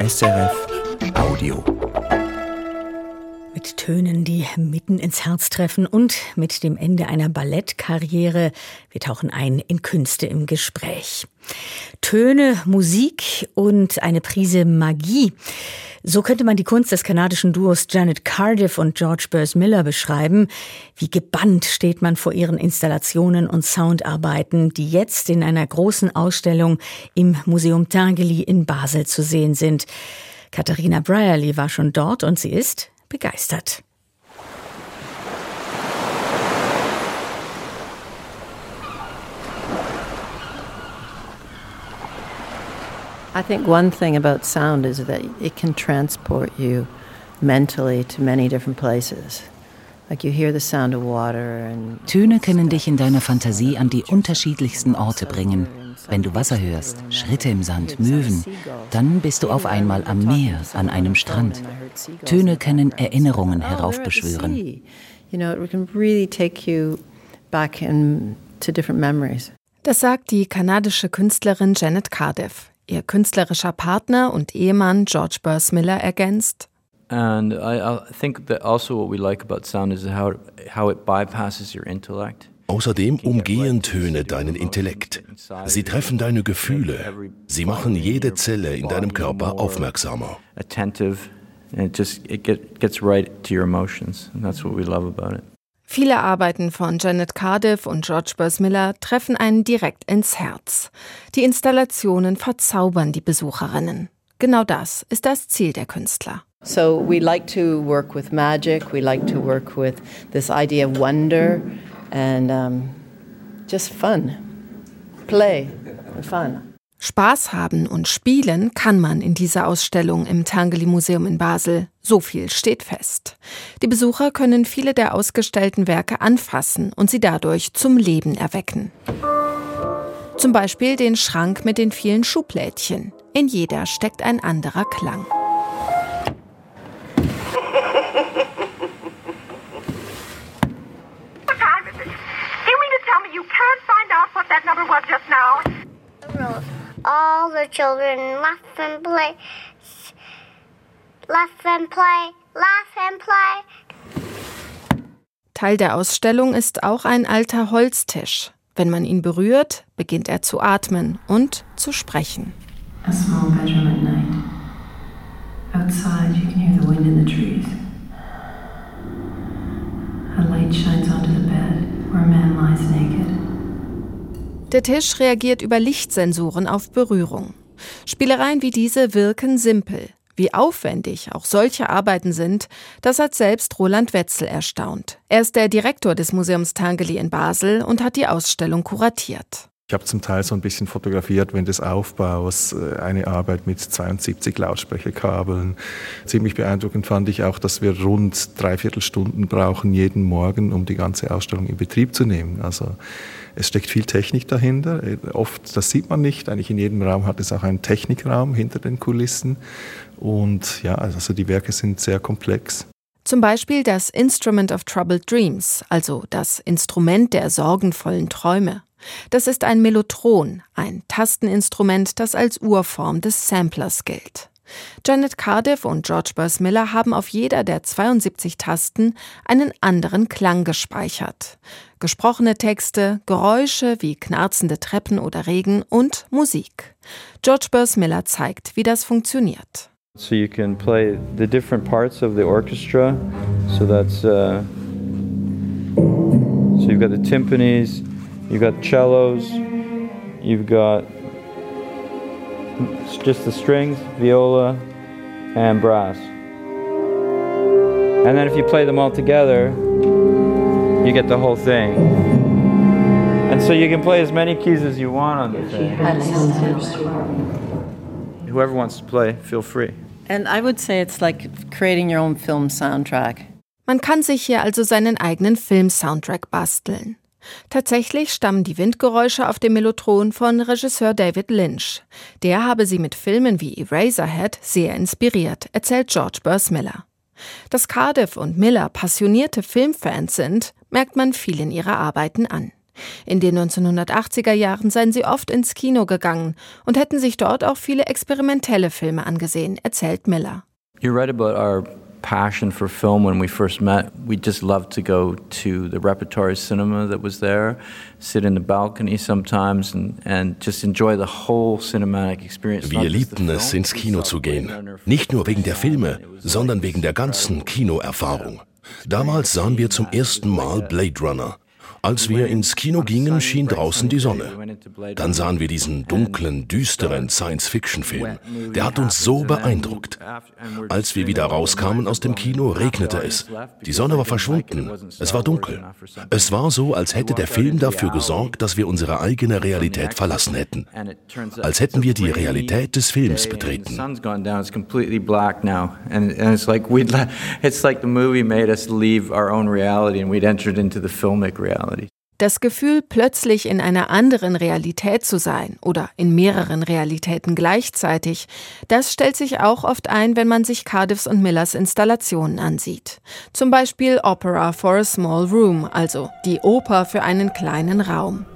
SRF Audio. Mit Tönen, die mitten ins Herz treffen und mit dem Ende einer Ballettkarriere. Wir tauchen ein in Künste im Gespräch. Töne, Musik und eine Prise Magie. So könnte man die Kunst des kanadischen Duos Janet Cardiff und George Burrs Miller beschreiben. Wie gebannt steht man vor ihren Installationen und Soundarbeiten, die jetzt in einer großen Ausstellung im Museum Tinguely in Basel zu sehen sind. Katharina Brierly war schon dort und sie ist begeistert. I think one thing about sound is that it can transport you mentally to many different places. Like you hear the sound of water and Töne können dich in deiner Fantasie an die unterschiedlichsten Orte bringen. Wenn du Wasser hörst, Schritte im Sand, Möwen, dann bist du auf einmal am Meer, an einem Strand. Töne können Erinnerungen heraufbeschwören. You know, it can really take you back in, to different memories. Das sagt die kanadische Künstlerin Janet Cardiff. Ihr künstlerischer Partner und Ehemann George Burrs Miller ergänzt. And I, I think that also what we like about sound is how how it bypasses your intellect. Außerdem umgehen Töne deinen Intellekt. Sie treffen deine Gefühle. Sie machen jede Zelle in deinem Körper aufmerksamer. Attentive, and it just it get, gets right to your emotions, and that's what we love about it. Viele Arbeiten von Janet Cardiff und George Burrs Miller treffen einen direkt ins Herz. Die Installationen verzaubern die Besucherinnen. Genau das ist das Ziel der Künstler. So we like to work with magic. We like to work with this idea of wonder and um, just fun, play and fun. Spaß haben und spielen kann man in dieser Ausstellung im Tangeli Museum in Basel. So viel steht fest. Die Besucher können viele der ausgestellten Werke anfassen und sie dadurch zum Leben erwecken. Zum Beispiel den Schrank mit den vielen Schublädchen. In jeder steckt ein anderer Klang. You can't find out what that number was just now? All the children laugh and play, laugh and play, laugh and play. Teil der Ausstellung ist auch ein alter Holztisch. Wenn man ihn berührt, beginnt er zu atmen und zu sprechen. A small bedroom at night. Outside, you can hear the wind in the trees. A light shines onto the bed where a man lies naked. Der Tisch reagiert über Lichtsensoren auf Berührung. Spielereien wie diese wirken simpel. Wie aufwendig auch solche Arbeiten sind, das hat selbst Roland Wetzel erstaunt. Er ist der Direktor des Museums Tangeli in Basel und hat die Ausstellung kuratiert. Ich habe zum Teil so ein bisschen fotografiert während des Aufbaus, äh, eine Arbeit mit 72 Lautsprecherkabeln. Ziemlich beeindruckend fand ich auch, dass wir rund dreiviertel Stunden brauchen jeden Morgen, um die ganze Ausstellung in Betrieb zu nehmen. Also es steckt viel Technik dahinter. Äh, oft, das sieht man nicht. Eigentlich in jedem Raum hat es auch einen Technikraum hinter den Kulissen. Und ja, also die Werke sind sehr komplex. Zum Beispiel das Instrument of Troubled Dreams, also das Instrument der sorgenvollen Träume. Das ist ein Mellotron, ein Tasteninstrument, das als Urform des Samplers gilt. Janet Cardiff und George Burrs Miller haben auf jeder der 72 Tasten einen anderen Klang gespeichert. Gesprochene Texte, Geräusche wie knarzende Treppen oder Regen und Musik. George Burrs Miller zeigt, wie das funktioniert. So you can play the different parts of the orchestra. So that's uh, so you've got the timpanis, you've got cellos, you've got just the strings, viola, and brass. And then if you play them all together, you get the whole thing. And so you can play as many keys as you want on the thing. Whoever wants to play, feel free. And I would say it's like creating your own film soundtrack. Man kann sich hier also seinen eigenen Film-Soundtrack basteln. Tatsächlich stammen die Windgeräusche auf dem Mellotron von Regisseur David Lynch. Der habe sie mit Filmen wie Eraserhead sehr inspiriert, erzählt George Burrs Miller. Dass Cardiff und Miller passionierte Filmfans sind, merkt man vielen ihrer Arbeiten an. In den 1980er Jahren seien sie oft ins Kino gegangen und hätten sich dort auch viele experimentelle Filme angesehen, erzählt Miller. You're right about our passion for film when we first met. We just loved to go to the repertory cinema that was there, sit in the balcony sometimes and, and just enjoy the whole cinematic experience. Wir liebten es, ins Kino zu gehen. Nicht nur wegen der Filme, sondern wegen der ganzen Kinoerfahrung. Damals sahen wir zum ersten Mal Blade Runner. Als wir ins Kino gingen, schien draußen die Sonne. Dann sahen wir diesen dunklen, düsteren Science-Fiction-Film. Der hat uns so beeindruckt. Als wir wieder rauskamen aus dem Kino, regnete es. Die Sonne war verschwunden. Es war dunkel. Es war so, als hätte der Film dafür gesorgt, dass wir unsere eigene Realität verlassen hätten. Als hätten wir die Realität des Films betreten. It's like the movie made us leave our own reality and we'd entered into the filmic reality. Das Gefühl, plötzlich in einer anderen Realität zu sein oder in mehreren Realitäten gleichzeitig, das stellt sich auch oft ein, wenn man sich Cardiffs und Millers Installationen ansieht. Zum Beispiel Opera for a Small Room, also die Oper für einen kleinen Raum.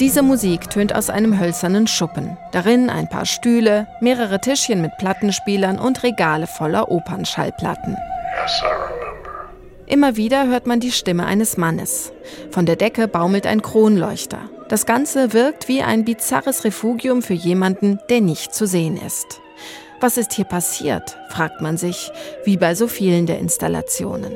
Diese Musik tönt aus einem hölzernen Schuppen. Darin ein paar Stühle, mehrere Tischchen mit Plattenspielern und Regale voller Opernschallplatten. Yes, Immer wieder hört man die Stimme eines Mannes. Von der Decke baumelt ein Kronleuchter. Das Ganze wirkt wie ein bizarres Refugium für jemanden, der nicht zu sehen ist. Was ist hier passiert, fragt man sich, wie bei so vielen der Installationen.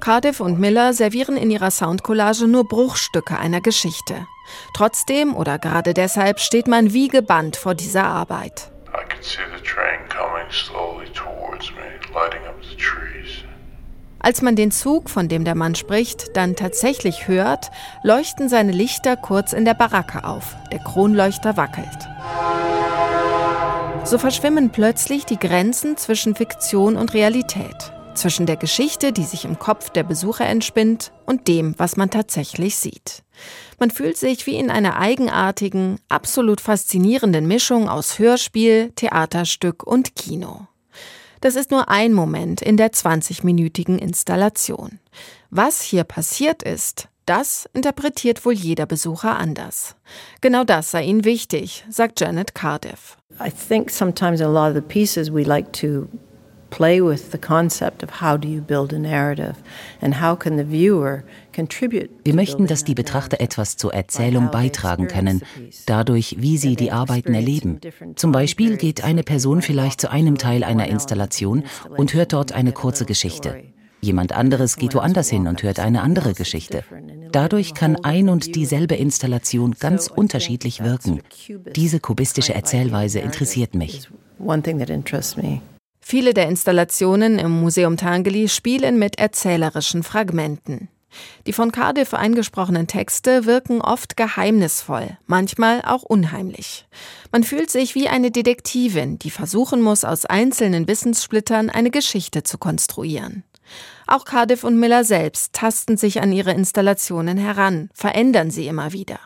Cardiff und Miller servieren in ihrer Soundcollage nur Bruchstücke einer Geschichte. Trotzdem oder gerade deshalb steht man wie gebannt vor dieser Arbeit could see the train coming slowly towards me, lighting up the trees. Als man den Zug, von dem der Mann spricht, dann tatsächlich hört, leuchten seine Lichter kurz in der Baracke auf. Der Kronleuchter wackelt. So verschwimmen plötzlich die Grenzen zwischen Fiktion und Realität, zwischen der Geschichte, die sich im Kopf der Besucher entspinnt, und dem, was man tatsächlich sieht. Man fühlt sich wie in einer eigenartigen, absolut faszinierenden Mischung aus Hörspiel, Theaterstück und Kino. Das ist nur ein Moment in der 20-minütigen Installation. Was hier passiert ist, das interpretiert wohl jeder Besucher anders. Genau das sei ihnen wichtig, sagt Janet Cardiff. I think sometimes a lot of the pieces we like to play with the concept of how do you build a narrative and how can the viewer wir möchten, dass die Betrachter etwas zur Erzählung beitragen können, dadurch, wie sie die Arbeiten erleben. Zum Beispiel geht eine Person vielleicht zu einem Teil einer Installation und hört dort eine kurze Geschichte. Jemand anderes geht woanders hin und hört eine andere Geschichte. Dadurch kann ein und dieselbe Installation ganz unterschiedlich wirken. Diese kubistische Erzählweise interessiert mich. Viele der Installationen im Museum Tangeli spielen mit erzählerischen Fragmenten. Die von Cardiff eingesprochenen Texte wirken oft geheimnisvoll, manchmal auch unheimlich. Man fühlt sich wie eine Detektivin, die versuchen muss, aus einzelnen Wissenssplittern eine Geschichte zu konstruieren. Auch Cardiff und Miller selbst tasten sich an ihre Installationen heran, verändern sie immer wieder.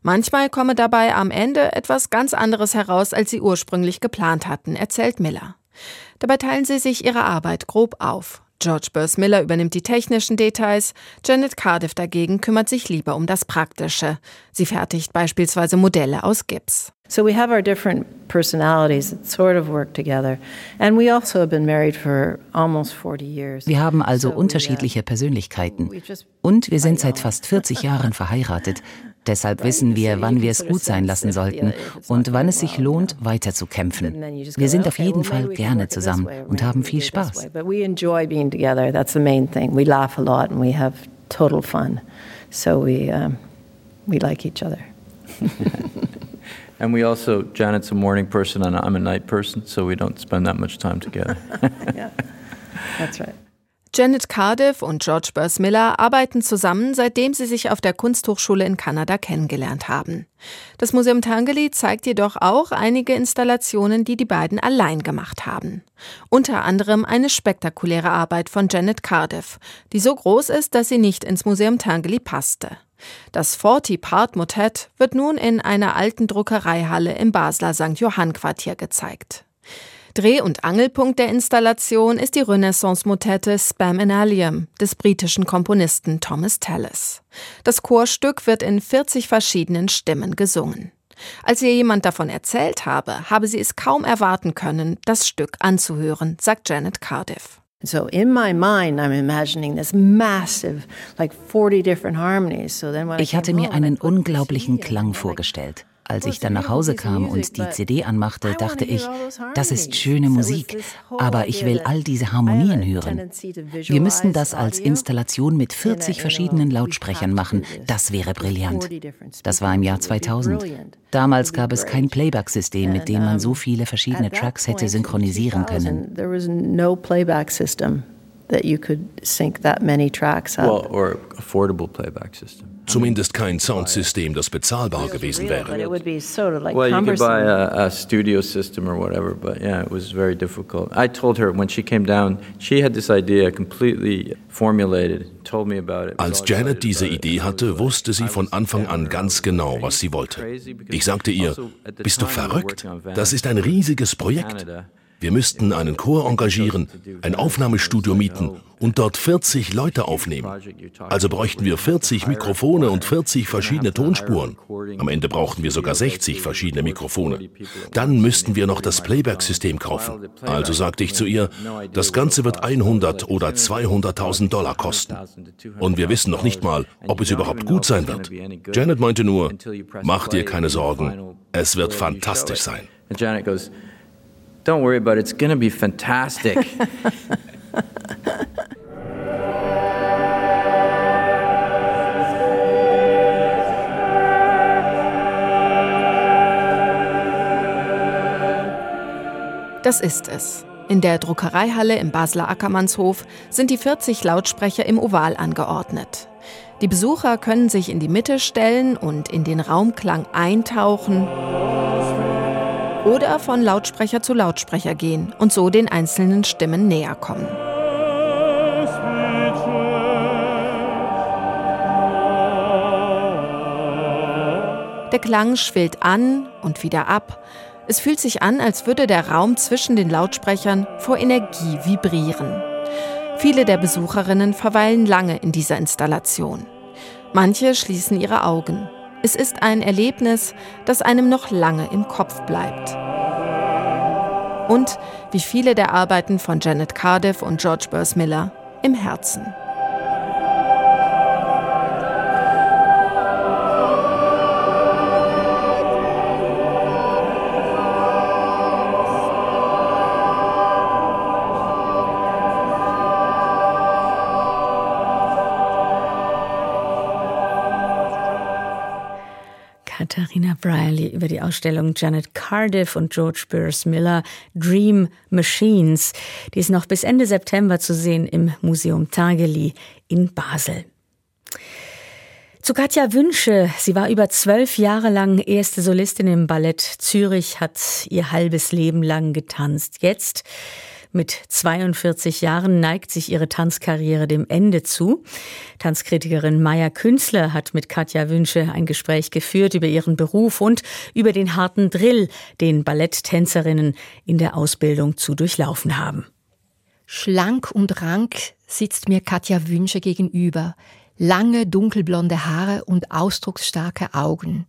Manchmal komme dabei am Ende etwas ganz anderes heraus, als sie ursprünglich geplant hatten, erzählt Miller. Dabei teilen sie sich ihre Arbeit grob auf. George Burrs Miller übernimmt die technischen Details, Janet Cardiff dagegen kümmert sich lieber um das Praktische. Sie fertigt beispielsweise Modelle aus Gips. So we have our different personalities that sort of work together. And we also have been married for almost 40 years. Wir haben also unterschiedliche Persönlichkeiten. Und wir sind seit fast 40 Jahren verheiratet. Deshalb wissen wir, wann wir es gut sein lassen sollten und wann es sich lohnt, weiterzukämpfen. Wir sind auf jeden Fall gerne zusammen und haben viel Spaß. total fun. So we, um, we like each other. and we also, Janet's a morning person and I'm a night person, so we don't spend that much time together. yeah, that's right. Janet Cardiff und George Burrs Miller arbeiten zusammen, seitdem sie sich auf der Kunsthochschule in Kanada kennengelernt haben. Das Museum Tangeli zeigt jedoch auch einige Installationen, die die beiden allein gemacht haben. Unter anderem eine spektakuläre Arbeit von Janet Cardiff, die so groß ist, dass sie nicht ins Museum Tangeli passte. Das 40-Part-Motet wird nun in einer alten Druckereihalle im Basler St. Johann Quartier gezeigt. Dreh- und Angelpunkt der Installation ist die Renaissance-Motette Spam in Allium des britischen Komponisten Thomas Tallis. Das Chorstück wird in 40 verschiedenen Stimmen gesungen. Als ihr jemand davon erzählt habe, habe sie es kaum erwarten können, das Stück anzuhören, sagt Janet Cardiff. So in my mind, I'm imagining this massive, like 40 different harmonies. So then when ich hatte mir einen unglaublichen Klang vorgestellt. Als ich dann nach Hause kam und die CD anmachte, dachte ich, das ist schöne Musik, aber ich will all diese Harmonien hören. Wir müssten das als Installation mit 40 verschiedenen Lautsprechern machen. Das wäre brillant. Das war im Jahr 2000. Damals gab es kein Playback-System, mit dem man so viele verschiedene Tracks hätte synchronisieren können that you could sync that many tracks up. Well, or affordable playback system. Zumindest kein Soundsystem, das bezahlbar gewesen wäre. But it would be sort of like well, you could buy a, a studio system or whatever, but yeah, it was very difficult. I told her when she came down, she had this idea completely formulated, told me about it. Als Janet diese Idee hatte, wusste sie von Anfang an ganz genau, was sie wollte. Ich sagte ihr, bist du verrückt? Das ist ein riesiges Projekt. Wir müssten einen Chor engagieren, ein Aufnahmestudio mieten und dort 40 Leute aufnehmen. Also bräuchten wir 40 Mikrofone und 40 verschiedene Tonspuren. Am Ende brauchten wir sogar 60 verschiedene Mikrofone. Dann müssten wir noch das Playback-System kaufen. Also sagte ich zu ihr, das Ganze wird 100 oder 200.000 Dollar kosten. Und wir wissen noch nicht mal, ob es überhaupt gut sein wird. Janet meinte nur, mach dir keine Sorgen, es wird fantastisch sein. Don't worry about it. It's going to be fantastic. Das ist es. In der Druckereihalle im Basler Ackermannshof sind die 40 Lautsprecher im Oval angeordnet. Die Besucher können sich in die Mitte stellen und in den Raumklang eintauchen oder von Lautsprecher zu Lautsprecher gehen und so den einzelnen Stimmen näher kommen. Der Klang schwillt an und wieder ab. Es fühlt sich an, als würde der Raum zwischen den Lautsprechern vor Energie vibrieren. Viele der Besucherinnen verweilen lange in dieser Installation. Manche schließen ihre Augen. Es ist ein Erlebnis, das einem noch lange im Kopf bleibt. Und, wie viele der Arbeiten von Janet Cardiff und George Burrs Miller, im Herzen. Über die Ausstellung Janet Cardiff und George Burrs Miller Dream Machines. Die ist noch bis Ende September zu sehen im Museum Tageli in Basel. Zu Katja Wünsche. Sie war über zwölf Jahre lang erste Solistin im Ballett Zürich, hat ihr halbes Leben lang getanzt. Jetzt mit 42 Jahren neigt sich ihre Tanzkarriere dem Ende zu. Tanzkritikerin Maya Künstler hat mit Katja Wünsche ein Gespräch geführt über ihren Beruf und über den harten Drill, den Balletttänzerinnen in der Ausbildung zu durchlaufen haben. Schlank und rank sitzt mir Katja Wünsche gegenüber. Lange dunkelblonde Haare und ausdrucksstarke Augen.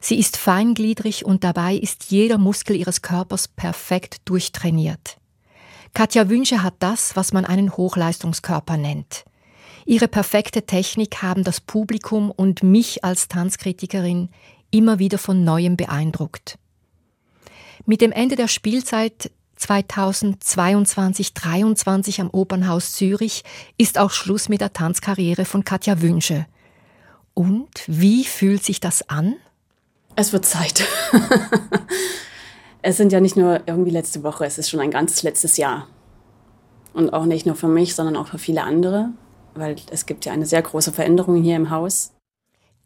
Sie ist feingliedrig und dabei ist jeder Muskel ihres Körpers perfekt durchtrainiert. Katja Wünsche hat das, was man einen Hochleistungskörper nennt. Ihre perfekte Technik haben das Publikum und mich als Tanzkritikerin immer wieder von neuem beeindruckt. Mit dem Ende der Spielzeit 2022-23 am Opernhaus Zürich ist auch Schluss mit der Tanzkarriere von Katja Wünsche. Und wie fühlt sich das an? Es wird Zeit. es sind ja nicht nur irgendwie letzte Woche, es ist schon ein ganzes letztes Jahr. Und auch nicht nur für mich, sondern auch für viele andere, weil es gibt ja eine sehr große Veränderung hier im Haus.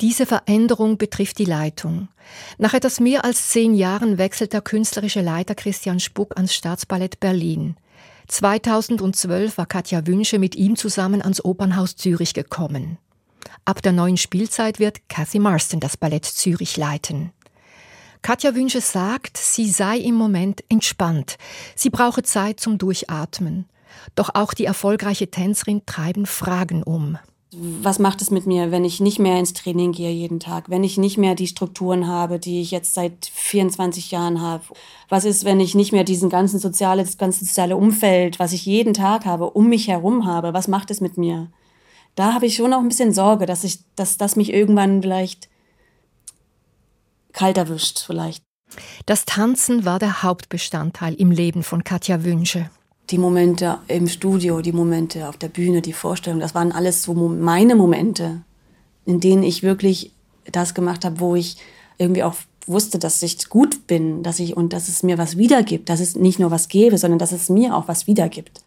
Diese Veränderung betrifft die Leitung. Nach etwas mehr als zehn Jahren wechselt der künstlerische Leiter Christian Spuck ans Staatsballett Berlin. 2012 war Katja Wünsche mit ihm zusammen ans Opernhaus Zürich gekommen. Ab der neuen Spielzeit wird Cathy Marston das Ballett Zürich leiten. Katja Wünsche sagt, sie sei im Moment entspannt. Sie brauche Zeit zum Durchatmen. Doch auch die erfolgreiche Tänzerin treiben Fragen um. Was macht es mit mir, wenn ich nicht mehr ins Training gehe jeden Tag, wenn ich nicht mehr die Strukturen habe, die ich jetzt seit 24 Jahren habe? Was ist, wenn ich nicht mehr diesen ganzen soziale, das ganze soziale Umfeld, was ich jeden Tag habe, um mich herum habe? Was macht es mit mir? Da habe ich schon auch ein bisschen Sorge, dass ich, dass das mich irgendwann vielleicht kalt erwischt, vielleicht. Das Tanzen war der Hauptbestandteil im Leben von Katja Wünsche die Momente im Studio, die Momente auf der Bühne, die Vorstellung, das waren alles so meine Momente, in denen ich wirklich das gemacht habe, wo ich irgendwie auch wusste, dass ich gut bin, dass ich und dass es mir was wiedergibt, dass es nicht nur was gebe, sondern dass es mir auch was wiedergibt.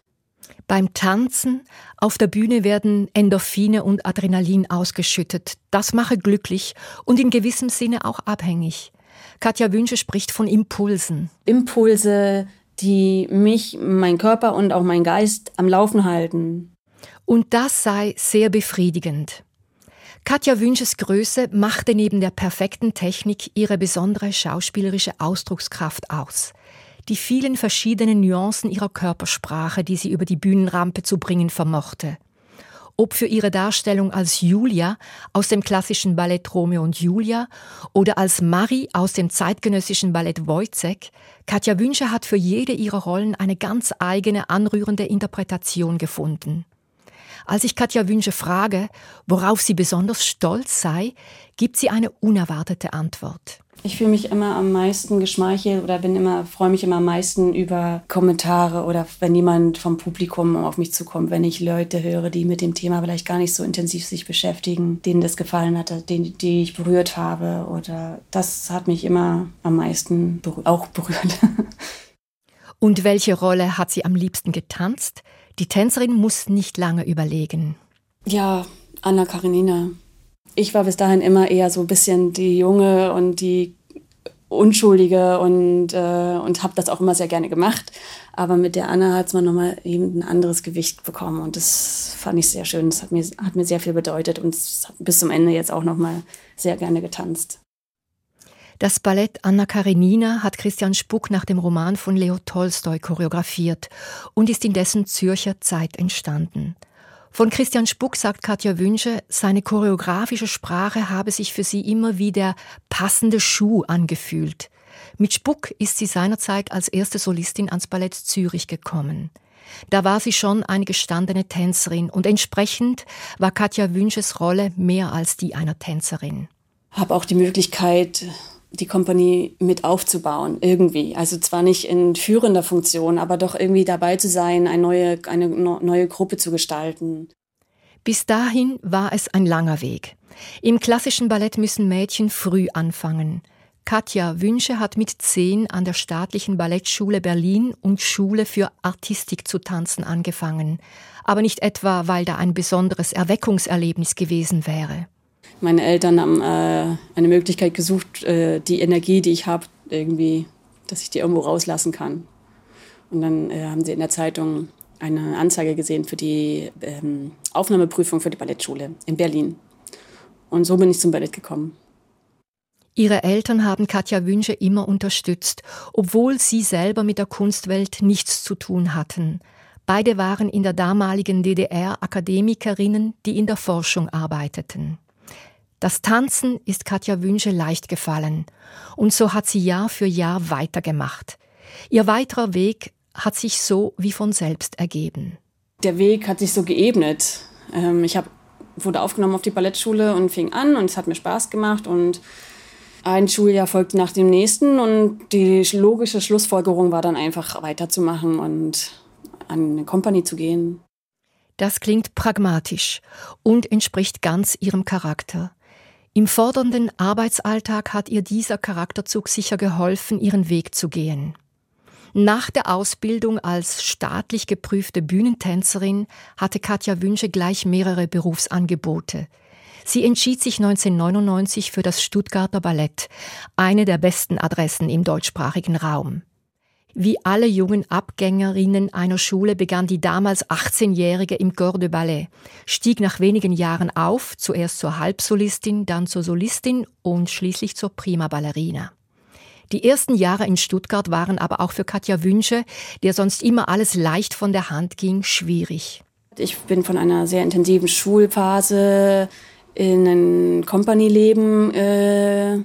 Beim Tanzen auf der Bühne werden Endorphine und Adrenalin ausgeschüttet. Das mache glücklich und in gewissem Sinne auch abhängig. Katja Wünsche spricht von Impulsen. Impulse, die mich, mein Körper und auch mein Geist am Laufen halten. Und das sei sehr befriedigend. Katja Wünsches Größe machte neben der perfekten Technik ihre besondere schauspielerische Ausdruckskraft aus. Die vielen verschiedenen Nuancen ihrer Körpersprache, die sie über die Bühnenrampe zu bringen vermochte ob für ihre Darstellung als Julia aus dem klassischen Ballett Romeo und Julia oder als Marie aus dem zeitgenössischen Ballett Wojciech, Katja Wünsche hat für jede ihrer Rollen eine ganz eigene, anrührende Interpretation gefunden. Als ich Katja Wünsche frage, worauf sie besonders stolz sei, gibt sie eine unerwartete Antwort. Ich fühle mich immer am meisten geschmeichelt oder bin immer, freue mich immer am meisten über Kommentare oder wenn jemand vom Publikum auf mich zukommt, wenn ich Leute höre, die mit dem Thema vielleicht gar nicht so intensiv sich beschäftigen, denen das gefallen hat, den, die ich berührt habe oder das hat mich immer am meisten berü auch berührt. Und welche Rolle hat sie am liebsten getanzt? Die Tänzerin muss nicht lange überlegen. Ja, Anna Karenina ich war bis dahin immer eher so ein bisschen die Junge und die Unschuldige und, äh, und habe das auch immer sehr gerne gemacht. Aber mit der Anna hat es mal nochmal eben ein anderes Gewicht bekommen und das fand ich sehr schön. Das hat mir, hat mir sehr viel bedeutet und bis zum Ende jetzt auch nochmal sehr gerne getanzt. Das Ballett Anna Karenina hat Christian Spuck nach dem Roman von Leo Tolstoi choreografiert und ist in dessen Zürcher Zeit entstanden. Von Christian Spuck sagt Katja Wünsche, seine choreografische Sprache habe sich für sie immer wie der passende Schuh angefühlt. Mit Spuck ist sie seinerzeit als erste Solistin ans Ballett Zürich gekommen. Da war sie schon eine gestandene Tänzerin und entsprechend war Katja Wünsches Rolle mehr als die einer Tänzerin. Habe auch die Möglichkeit, die Kompanie mit aufzubauen, irgendwie. Also zwar nicht in führender Funktion, aber doch irgendwie dabei zu sein, eine neue, eine neue Gruppe zu gestalten. Bis dahin war es ein langer Weg. Im klassischen Ballett müssen Mädchen früh anfangen. Katja Wünsche hat mit zehn an der staatlichen Ballettschule Berlin und Schule für Artistik zu tanzen angefangen. Aber nicht etwa, weil da ein besonderes Erweckungserlebnis gewesen wäre meine Eltern haben äh, eine Möglichkeit gesucht, äh, die Energie, die ich habe, irgendwie, dass ich die irgendwo rauslassen kann. Und dann äh, haben sie in der Zeitung eine Anzeige gesehen für die ähm, Aufnahmeprüfung für die Ballettschule in Berlin. Und so bin ich zum Ballett gekommen. Ihre Eltern haben Katja Wünsche immer unterstützt, obwohl sie selber mit der Kunstwelt nichts zu tun hatten. Beide waren in der damaligen DDR Akademikerinnen, die in der Forschung arbeiteten. Das Tanzen ist Katja Wünsche leicht gefallen und so hat sie Jahr für Jahr weitergemacht. Ihr weiterer Weg hat sich so wie von selbst ergeben. Der Weg hat sich so geebnet. Ähm, ich hab, wurde aufgenommen auf die Ballettschule und fing an und es hat mir Spaß gemacht und ein Schuljahr folgte nach dem nächsten und die logische Schlussfolgerung war dann einfach weiterzumachen und an eine Kompanie zu gehen. Das klingt pragmatisch und entspricht ganz ihrem Charakter. Im fordernden Arbeitsalltag hat ihr dieser Charakterzug sicher geholfen, ihren Weg zu gehen. Nach der Ausbildung als staatlich geprüfte Bühnentänzerin hatte Katja Wünsche gleich mehrere Berufsangebote. Sie entschied sich 1999 für das Stuttgarter Ballett, eine der besten Adressen im deutschsprachigen Raum. Wie alle jungen Abgängerinnen einer Schule begann die damals 18-Jährige im Corps de Ballet, stieg nach wenigen Jahren auf, zuerst zur Halbsolistin, dann zur Solistin und schließlich zur Prima Ballerina. Die ersten Jahre in Stuttgart waren aber auch für Katja Wünsche, der sonst immer alles leicht von der Hand ging, schwierig. Ich bin von einer sehr intensiven Schulphase in ein Company-Leben äh,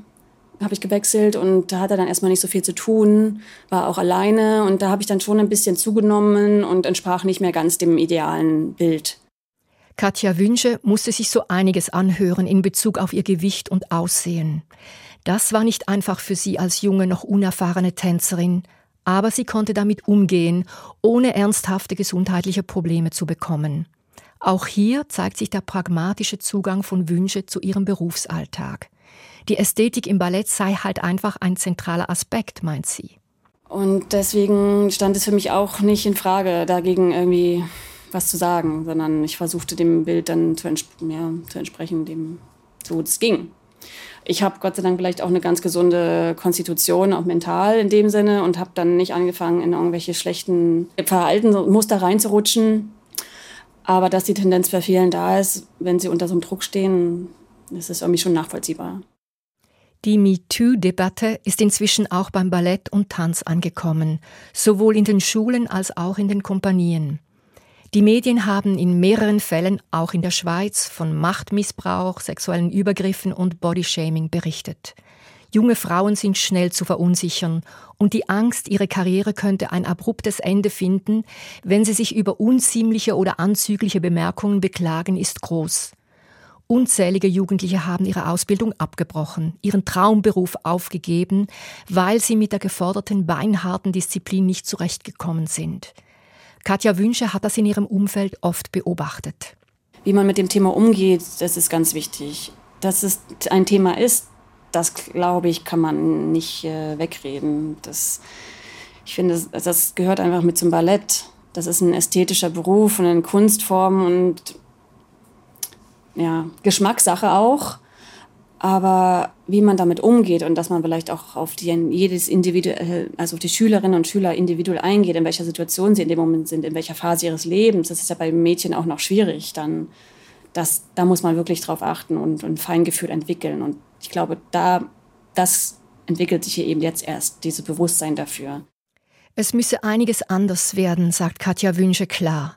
habe ich gewechselt und da hatte dann erstmal nicht so viel zu tun, war auch alleine und da habe ich dann schon ein bisschen zugenommen und entsprach nicht mehr ganz dem idealen Bild. Katja Wünsche musste sich so einiges anhören in Bezug auf ihr Gewicht und Aussehen. Das war nicht einfach für sie als junge, noch unerfahrene Tänzerin, aber sie konnte damit umgehen, ohne ernsthafte gesundheitliche Probleme zu bekommen. Auch hier zeigt sich der pragmatische Zugang von Wünsche zu ihrem Berufsalltag. Die Ästhetik im Ballett sei halt einfach ein zentraler Aspekt, meint sie. Und deswegen stand es für mich auch nicht in Frage, dagegen irgendwie was zu sagen, sondern ich versuchte dem Bild dann zu, ents ja, zu entsprechen, dem so es ging. Ich habe Gott sei Dank vielleicht auch eine ganz gesunde Konstitution, auch mental in dem Sinne, und habe dann nicht angefangen, in irgendwelche schlechten Verhaltensmuster reinzurutschen. Aber dass die Tendenz bei vielen da ist, wenn sie unter so einem Druck stehen, das ist irgendwie schon nachvollziehbar. Die MeToo-Debatte ist inzwischen auch beim Ballett und Tanz angekommen, sowohl in den Schulen als auch in den Kompanien. Die Medien haben in mehreren Fällen, auch in der Schweiz, von Machtmissbrauch, sexuellen Übergriffen und Bodyshaming berichtet. Junge Frauen sind schnell zu verunsichern und die Angst, ihre Karriere könnte ein abruptes Ende finden, wenn sie sich über unziemliche oder anzügliche Bemerkungen beklagen, ist groß. Unzählige Jugendliche haben ihre Ausbildung abgebrochen, ihren Traumberuf aufgegeben, weil sie mit der geforderten beinharten Disziplin nicht zurechtgekommen sind. Katja Wünsche hat das in ihrem Umfeld oft beobachtet. Wie man mit dem Thema umgeht, das ist ganz wichtig. Dass es ein Thema ist, das glaube ich, kann man nicht äh, wegreden. Das, ich finde, das, das gehört einfach mit zum Ballett. Das ist ein ästhetischer Beruf und eine Kunstform und ja, Geschmackssache auch. Aber wie man damit umgeht und dass man vielleicht auch auf die, jedes individuell, also auf die Schülerinnen und Schüler individuell eingeht, in welcher Situation sie in dem Moment sind, in welcher Phase ihres Lebens, das ist ja bei Mädchen auch noch schwierig. Dann, das, da muss man wirklich drauf achten und, ein Feingefühl entwickeln. Und ich glaube, da, das entwickelt sich hier eben jetzt erst, dieses Bewusstsein dafür. Es müsse einiges anders werden, sagt Katja Wünsche klar.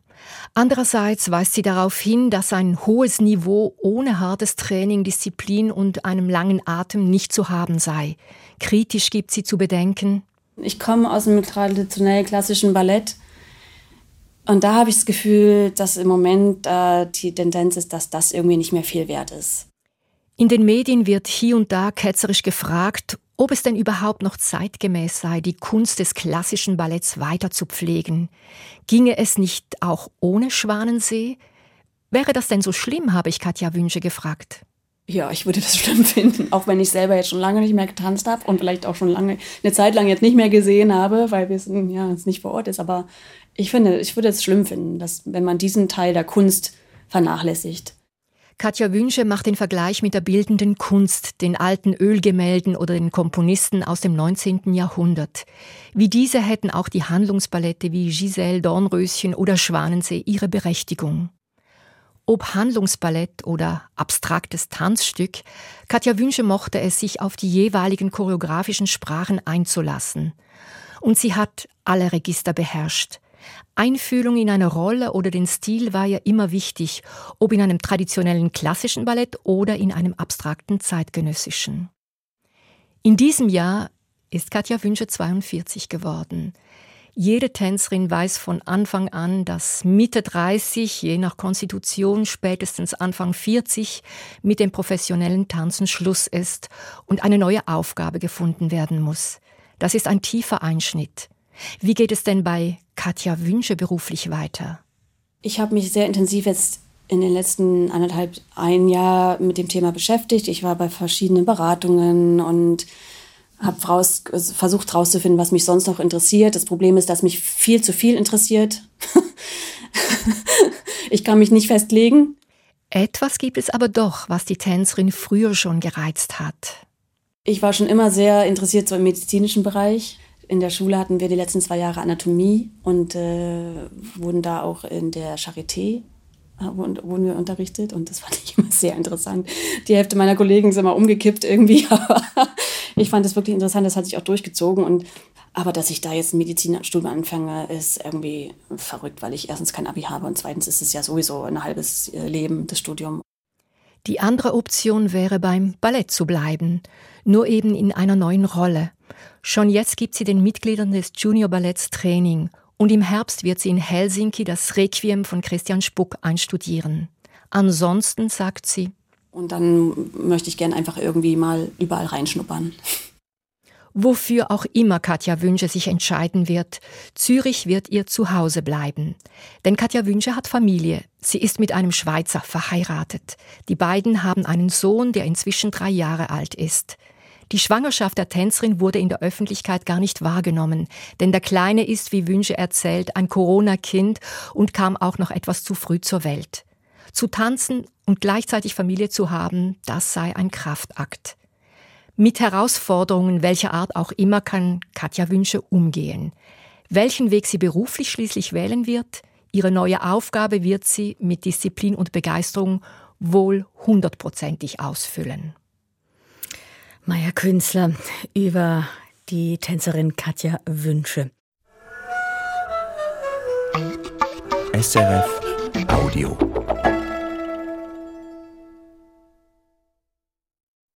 Andererseits weist sie darauf hin, dass ein hohes Niveau ohne hartes Training, Disziplin und einem langen Atem nicht zu haben sei. Kritisch gibt sie zu bedenken. Ich komme aus dem traditionell klassischen Ballett. Und da habe ich das Gefühl, dass im Moment äh, die Tendenz ist, dass das irgendwie nicht mehr viel wert ist. In den Medien wird hier und da ketzerisch gefragt, ob es denn überhaupt noch zeitgemäß sei, die Kunst des klassischen Balletts weiter zu pflegen. Ginge es nicht auch ohne Schwanensee? Wäre das denn so schlimm, habe ich Katja Wünsche gefragt. Ja, ich würde das schlimm finden, auch wenn ich selber jetzt schon lange nicht mehr getanzt habe und vielleicht auch schon lange, eine Zeit lang jetzt nicht mehr gesehen habe, weil wir es ja, es nicht vor Ort ist. Aber ich finde, ich würde es schlimm finden, dass, wenn man diesen Teil der Kunst vernachlässigt. Katja Wünsche macht den Vergleich mit der bildenden Kunst, den alten Ölgemälden oder den Komponisten aus dem 19. Jahrhundert. Wie diese hätten auch die Handlungsballette wie Giselle, Dornröschen oder Schwanensee ihre Berechtigung. Ob Handlungsballett oder abstraktes Tanzstück, Katja Wünsche mochte es, sich auf die jeweiligen choreografischen Sprachen einzulassen. Und sie hat alle Register beherrscht. Einfühlung in eine Rolle oder den Stil war ja immer wichtig, ob in einem traditionellen klassischen Ballett oder in einem abstrakten zeitgenössischen. In diesem Jahr ist Katja Wünsche 42 geworden. Jede Tänzerin weiß von Anfang an, dass Mitte 30, je nach Konstitution spätestens Anfang 40 mit dem professionellen Tanzen Schluss ist und eine neue Aufgabe gefunden werden muss. Das ist ein tiefer Einschnitt. Wie geht es denn bei Katja Wünsche beruflich weiter? Ich habe mich sehr intensiv jetzt in den letzten anderthalb, ein Jahr mit dem Thema beschäftigt. Ich war bei verschiedenen Beratungen und habe raus, versucht herauszufinden, was mich sonst noch interessiert. Das Problem ist, dass mich viel zu viel interessiert. ich kann mich nicht festlegen. Etwas gibt es aber doch, was die Tänzerin früher schon gereizt hat. Ich war schon immer sehr interessiert so im medizinischen Bereich. In der Schule hatten wir die letzten zwei Jahre Anatomie und äh, wurden da auch in der Charité äh, wurden wir unterrichtet und das fand ich immer sehr interessant. Die Hälfte meiner Kollegen sind immer umgekippt irgendwie, aber ich fand das wirklich interessant, das hat sich auch durchgezogen und aber dass ich da jetzt ein Medizinstudium anfange, ist irgendwie verrückt, weil ich erstens kein Abi habe und zweitens ist es ja sowieso ein halbes äh, Leben, das Studium. Die andere Option wäre beim Ballett zu bleiben, nur eben in einer neuen Rolle. Schon jetzt gibt sie den Mitgliedern des Junior Balletts Training und im Herbst wird sie in Helsinki das Requiem von Christian Spuck einstudieren. Ansonsten sagt sie. Und dann möchte ich gern einfach irgendwie mal überall reinschnuppern. Wofür auch immer Katja Wünsche sich entscheiden wird, Zürich wird ihr Zuhause bleiben. Denn Katja Wünsche hat Familie. Sie ist mit einem Schweizer verheiratet. Die beiden haben einen Sohn, der inzwischen drei Jahre alt ist. Die Schwangerschaft der Tänzerin wurde in der Öffentlichkeit gar nicht wahrgenommen, denn der Kleine ist, wie Wünsche erzählt, ein Corona-Kind und kam auch noch etwas zu früh zur Welt. Zu tanzen und gleichzeitig Familie zu haben, das sei ein Kraftakt. Mit Herausforderungen welcher Art auch immer kann Katja Wünsche umgehen. Welchen Weg sie beruflich schließlich wählen wird, ihre neue Aufgabe wird sie mit Disziplin und Begeisterung wohl hundertprozentig ausfüllen. Maya Künstler über die Tänzerin Katja Wünsche. SRF Audio.